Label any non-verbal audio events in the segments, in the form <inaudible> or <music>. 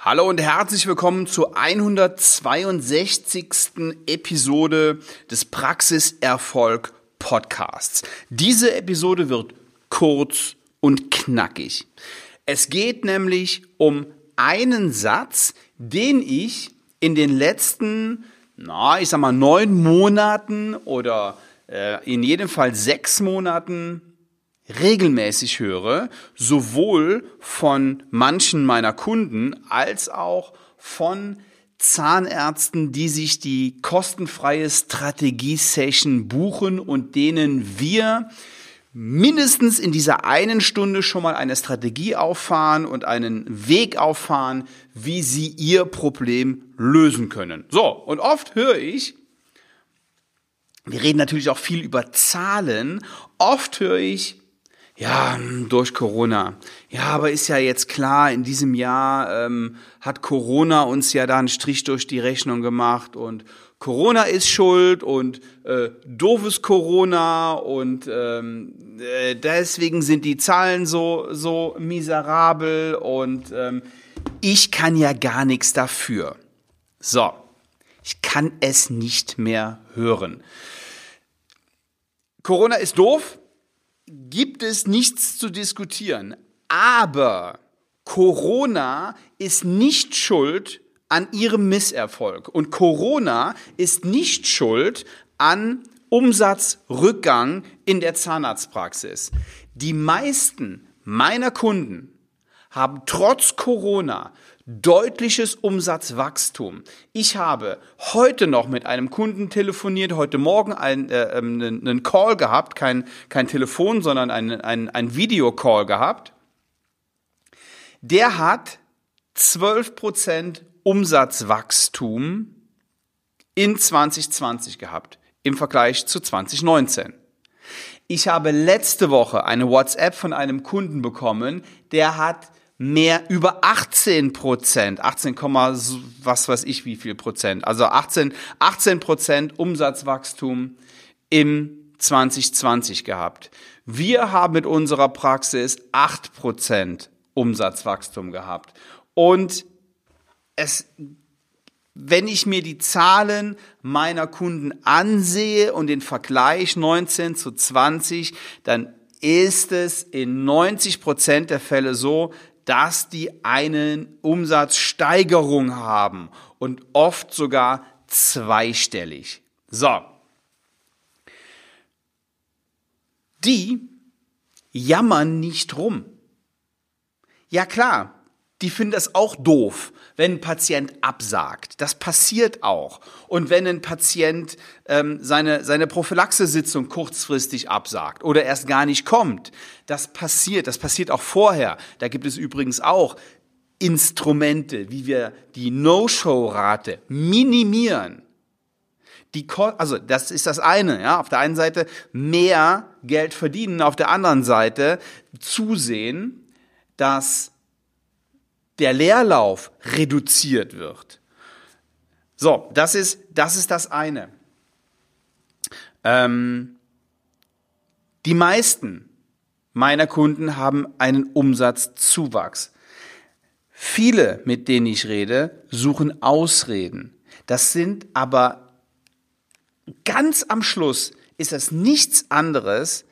Hallo und herzlich willkommen zur 162. Episode des Praxiserfolg Podcasts. Diese Episode wird kurz und knackig. Es geht nämlich um einen Satz, den ich in den letzten, na, ich sag mal, neun Monaten oder äh, in jedem Fall sechs Monaten regelmäßig höre, sowohl von manchen meiner Kunden als auch von Zahnärzten, die sich die kostenfreie Strategie-Session buchen und denen wir mindestens in dieser einen Stunde schon mal eine Strategie auffahren und einen Weg auffahren, wie sie ihr Problem lösen können. So, und oft höre ich, wir reden natürlich auch viel über Zahlen, oft höre ich, ja, durch Corona. Ja, aber ist ja jetzt klar, in diesem Jahr ähm, hat Corona uns ja da einen Strich durch die Rechnung gemacht und Corona ist schuld und äh, doofes Corona und ähm, äh, deswegen sind die Zahlen so so miserabel und ähm, ich kann ja gar nichts dafür. So, ich kann es nicht mehr hören. Corona ist doof, gibt es nichts zu diskutieren. Aber Corona ist nicht schuld an ihrem Misserfolg. Und Corona ist nicht schuld an Umsatzrückgang in der Zahnarztpraxis. Die meisten meiner Kunden haben trotz Corona deutliches Umsatzwachstum. Ich habe heute noch mit einem Kunden telefoniert, heute Morgen einen, äh, einen, einen Call gehabt, kein, kein Telefon, sondern ein, ein, ein Videocall gehabt. Der hat 12% Umsatzwachstum in 2020 gehabt im Vergleich zu 2019. Ich habe letzte Woche eine WhatsApp von einem Kunden bekommen, der hat mehr über 18 Prozent, 18, was weiß ich wie viel Prozent, also 18, 18 Prozent Umsatzwachstum im 2020 gehabt. Wir haben mit unserer Praxis 8 Prozent Umsatzwachstum gehabt. Und es, wenn ich mir die Zahlen meiner Kunden ansehe und den Vergleich 19 zu 20, dann ist es in 90 Prozent der Fälle so, dass die einen Umsatzsteigerung haben und oft sogar zweistellig. So. Die jammern nicht rum. Ja klar, die finden das auch doof, wenn ein Patient absagt. Das passiert auch. Und wenn ein Patient ähm, seine, seine Prophylaxesitzung kurzfristig absagt oder erst gar nicht kommt, das passiert. Das passiert auch vorher. Da gibt es übrigens auch Instrumente, wie wir die No-Show-Rate minimieren. Die, also das ist das eine, ja. Auf der einen Seite mehr Geld verdienen, auf der anderen Seite zusehen, dass der Leerlauf reduziert wird. So, das ist das, ist das eine. Ähm, die meisten meiner Kunden haben einen Umsatzzuwachs. Viele, mit denen ich rede, suchen Ausreden. Das sind aber ganz am Schluss ist das nichts anderes,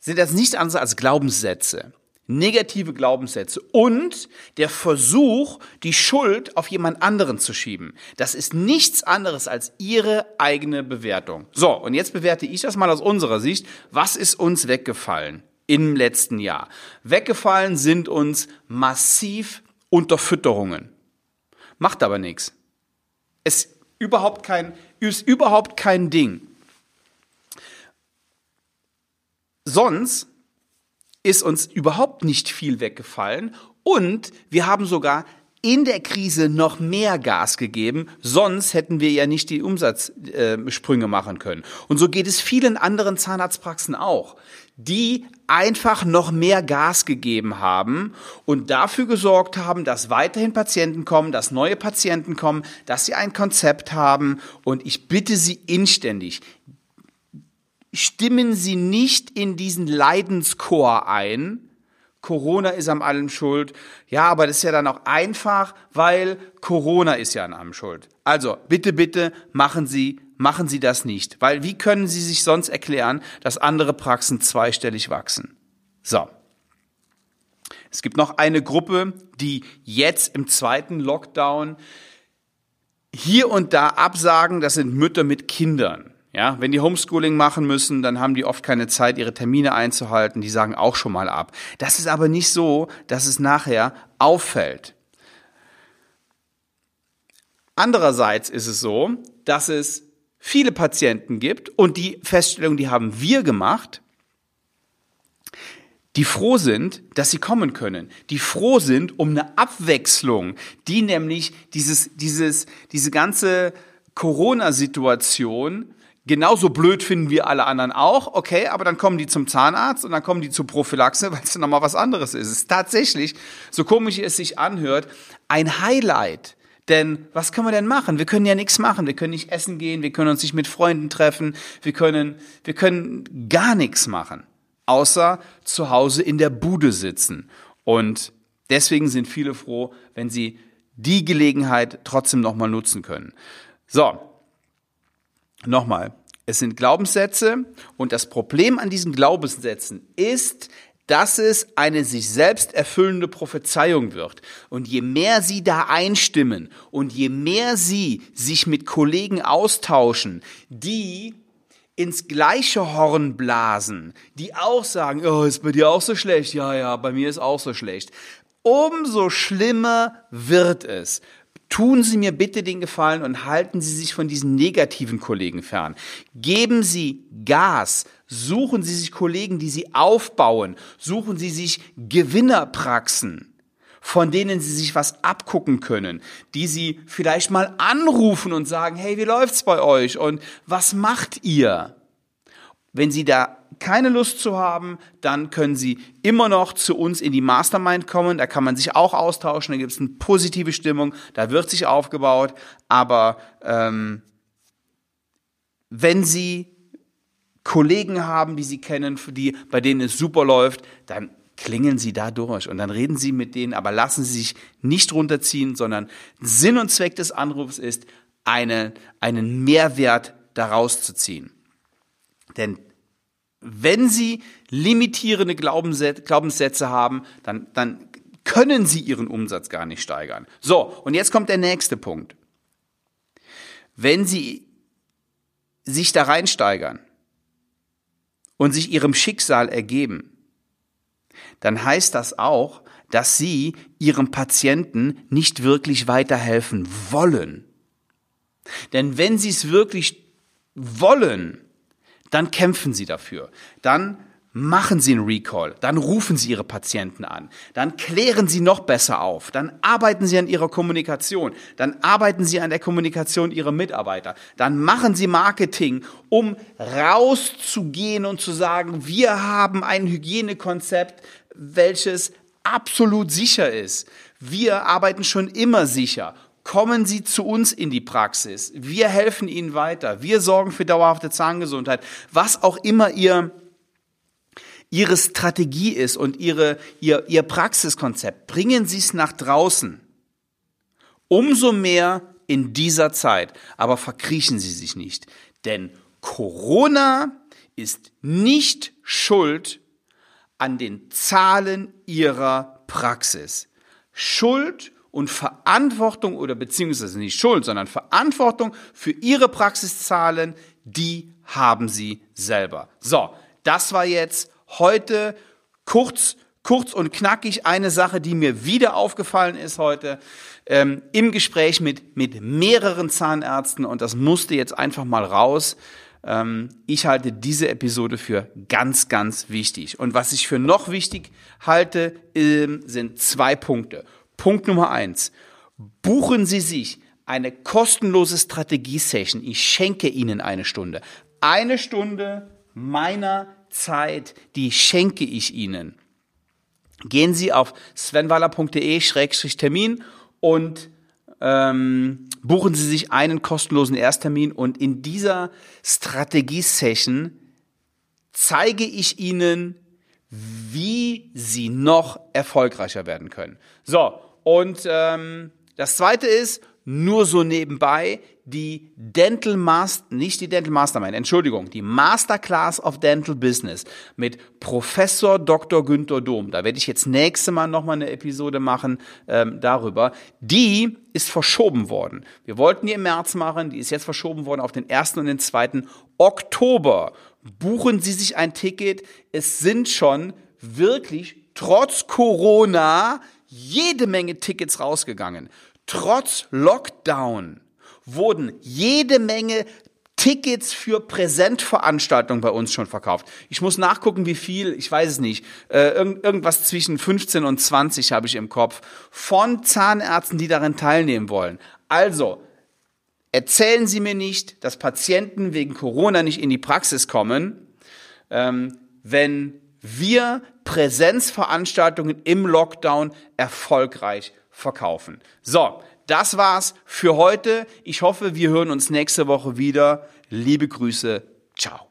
sind das nichts anderes als Glaubenssätze negative Glaubenssätze und der Versuch, die Schuld auf jemand anderen zu schieben. Das ist nichts anderes als ihre eigene Bewertung. So, und jetzt bewerte ich das mal aus unserer Sicht. Was ist uns weggefallen im letzten Jahr? Weggefallen sind uns massiv Unterfütterungen. Macht aber nichts. Es überhaupt kein, ist überhaupt kein Ding. Sonst ist uns überhaupt nicht viel weggefallen und wir haben sogar in der Krise noch mehr Gas gegeben, sonst hätten wir ja nicht die Umsatzsprünge machen können. Und so geht es vielen anderen Zahnarztpraxen auch, die einfach noch mehr Gas gegeben haben und dafür gesorgt haben, dass weiterhin Patienten kommen, dass neue Patienten kommen, dass sie ein Konzept haben. Und ich bitte Sie inständig, stimmen Sie nicht in diesen Leidenschor ein Corona ist am allem schuld. Ja, aber das ist ja dann auch einfach, weil Corona ist ja an allem schuld. Also, bitte, bitte machen Sie, machen Sie das nicht. Weil wie können Sie sich sonst erklären, dass andere Praxen zweistellig wachsen? So. Es gibt noch eine Gruppe, die jetzt im zweiten Lockdown hier und da absagen, das sind Mütter mit Kindern. Ja, wenn die Homeschooling machen müssen, dann haben die oft keine Zeit, ihre Termine einzuhalten. Die sagen auch schon mal ab. Das ist aber nicht so, dass es nachher auffällt. Andererseits ist es so, dass es viele Patienten gibt und die Feststellung, die haben wir gemacht, die froh sind, dass sie kommen können, die froh sind um eine Abwechslung, die nämlich dieses, dieses, diese ganze Corona-Situation genauso blöd finden wie alle anderen auch, okay, aber dann kommen die zum Zahnarzt und dann kommen die zur Prophylaxe, <laughs> weil es dann nochmal was anderes ist. Es ist tatsächlich, so komisch es sich anhört, ein Highlight. Denn was können wir denn machen? Wir können ja nichts machen. Wir können nicht essen gehen, wir können uns nicht mit Freunden treffen, wir können, wir können gar nichts machen, außer zu Hause in der Bude sitzen. Und deswegen sind viele froh, wenn sie die Gelegenheit trotzdem nochmal nutzen können. So, Nochmal, es sind Glaubenssätze und das Problem an diesen Glaubenssätzen ist, dass es eine sich selbst erfüllende Prophezeiung wird. Und je mehr sie da einstimmen und je mehr sie sich mit Kollegen austauschen, die ins gleiche Horn blasen, die auch sagen, oh, ist bei dir auch so schlecht? Ja, ja, bei mir ist auch so schlecht. Umso schlimmer wird es, Tun Sie mir bitte den Gefallen und halten Sie sich von diesen negativen Kollegen fern. Geben Sie Gas. Suchen Sie sich Kollegen, die Sie aufbauen. Suchen Sie sich Gewinnerpraxen, von denen Sie sich was abgucken können, die Sie vielleicht mal anrufen und sagen, hey, wie läuft's bei euch und was macht ihr? Wenn Sie da keine Lust zu haben, dann können Sie immer noch zu uns in die Mastermind kommen. Da kann man sich auch austauschen. Da gibt es eine positive Stimmung. Da wird sich aufgebaut. Aber ähm, wenn Sie Kollegen haben, die Sie kennen, die, bei denen es super läuft, dann klingeln Sie da durch und dann reden Sie mit denen, aber lassen Sie sich nicht runterziehen, sondern Sinn und Zweck des Anrufs ist, eine, einen Mehrwert daraus zu ziehen. Denn wenn sie limitierende Glaubenssätze haben, dann, dann können sie ihren Umsatz gar nicht steigern. So, und jetzt kommt der nächste Punkt. Wenn sie sich da reinsteigern und sich ihrem Schicksal ergeben, dann heißt das auch, dass sie ihrem Patienten nicht wirklich weiterhelfen wollen. Denn wenn sie es wirklich wollen, dann kämpfen Sie dafür. Dann machen Sie einen Recall, dann rufen Sie Ihre Patienten an, dann klären Sie noch besser auf, dann arbeiten Sie an Ihrer Kommunikation, dann arbeiten Sie an der Kommunikation Ihrer Mitarbeiter, dann machen Sie Marketing, um rauszugehen und zu sagen, wir haben ein Hygienekonzept, welches absolut sicher ist. Wir arbeiten schon immer sicher Kommen Sie zu uns in die Praxis. Wir helfen Ihnen weiter. Wir sorgen für dauerhafte Zahngesundheit. Was auch immer Ihr Ihre Strategie ist und Ihre, Ihr, Ihr Praxiskonzept, bringen Sie es nach draußen. Umso mehr in dieser Zeit. Aber verkriechen Sie sich nicht. Denn Corona ist nicht schuld an den Zahlen Ihrer Praxis. Schuld und Verantwortung oder beziehungsweise nicht Schuld, sondern Verantwortung für ihre Praxiszahlen, die haben sie selber. So, das war jetzt heute kurz, kurz und knackig eine Sache, die mir wieder aufgefallen ist heute ähm, im Gespräch mit, mit mehreren Zahnärzten und das musste jetzt einfach mal raus. Ähm, ich halte diese Episode für ganz, ganz wichtig. Und was ich für noch wichtig halte, ähm, sind zwei Punkte. Punkt Nummer eins. Buchen Sie sich eine kostenlose Strategie-Session. Ich schenke Ihnen eine Stunde. Eine Stunde meiner Zeit, die schenke ich Ihnen. Gehen Sie auf svenwaller.de-termin und ähm, buchen Sie sich einen kostenlosen Ersttermin und in dieser Strategie-Session zeige ich Ihnen, wie sie noch erfolgreicher werden können. So, und ähm, das zweite ist, nur so nebenbei, die Dental Master, nicht die Dental Mastermind, Entschuldigung, die Masterclass of Dental Business mit Professor Dr. Günther Dom. Da werde ich jetzt nächste Mal nochmal eine Episode machen ähm, darüber. Die ist verschoben worden. Wir wollten die im März machen, die ist jetzt verschoben worden auf den 1. und den 2. Oktober. Buchen Sie sich ein Ticket. Es sind schon wirklich trotz Corona jede Menge Tickets rausgegangen. Trotz Lockdown wurden jede Menge Tickets für Präsentveranstaltungen bei uns schon verkauft. Ich muss nachgucken, wie viel, ich weiß es nicht. Äh, irgend, irgendwas zwischen 15 und 20 habe ich im Kopf. Von Zahnärzten, die daran teilnehmen wollen. Also, erzählen Sie mir nicht, dass Patienten wegen Corona nicht in die Praxis kommen, ähm, wenn wir Präsenzveranstaltungen im Lockdown erfolgreich verkaufen. So, das war's für heute. Ich hoffe, wir hören uns nächste Woche wieder. Liebe Grüße. Ciao.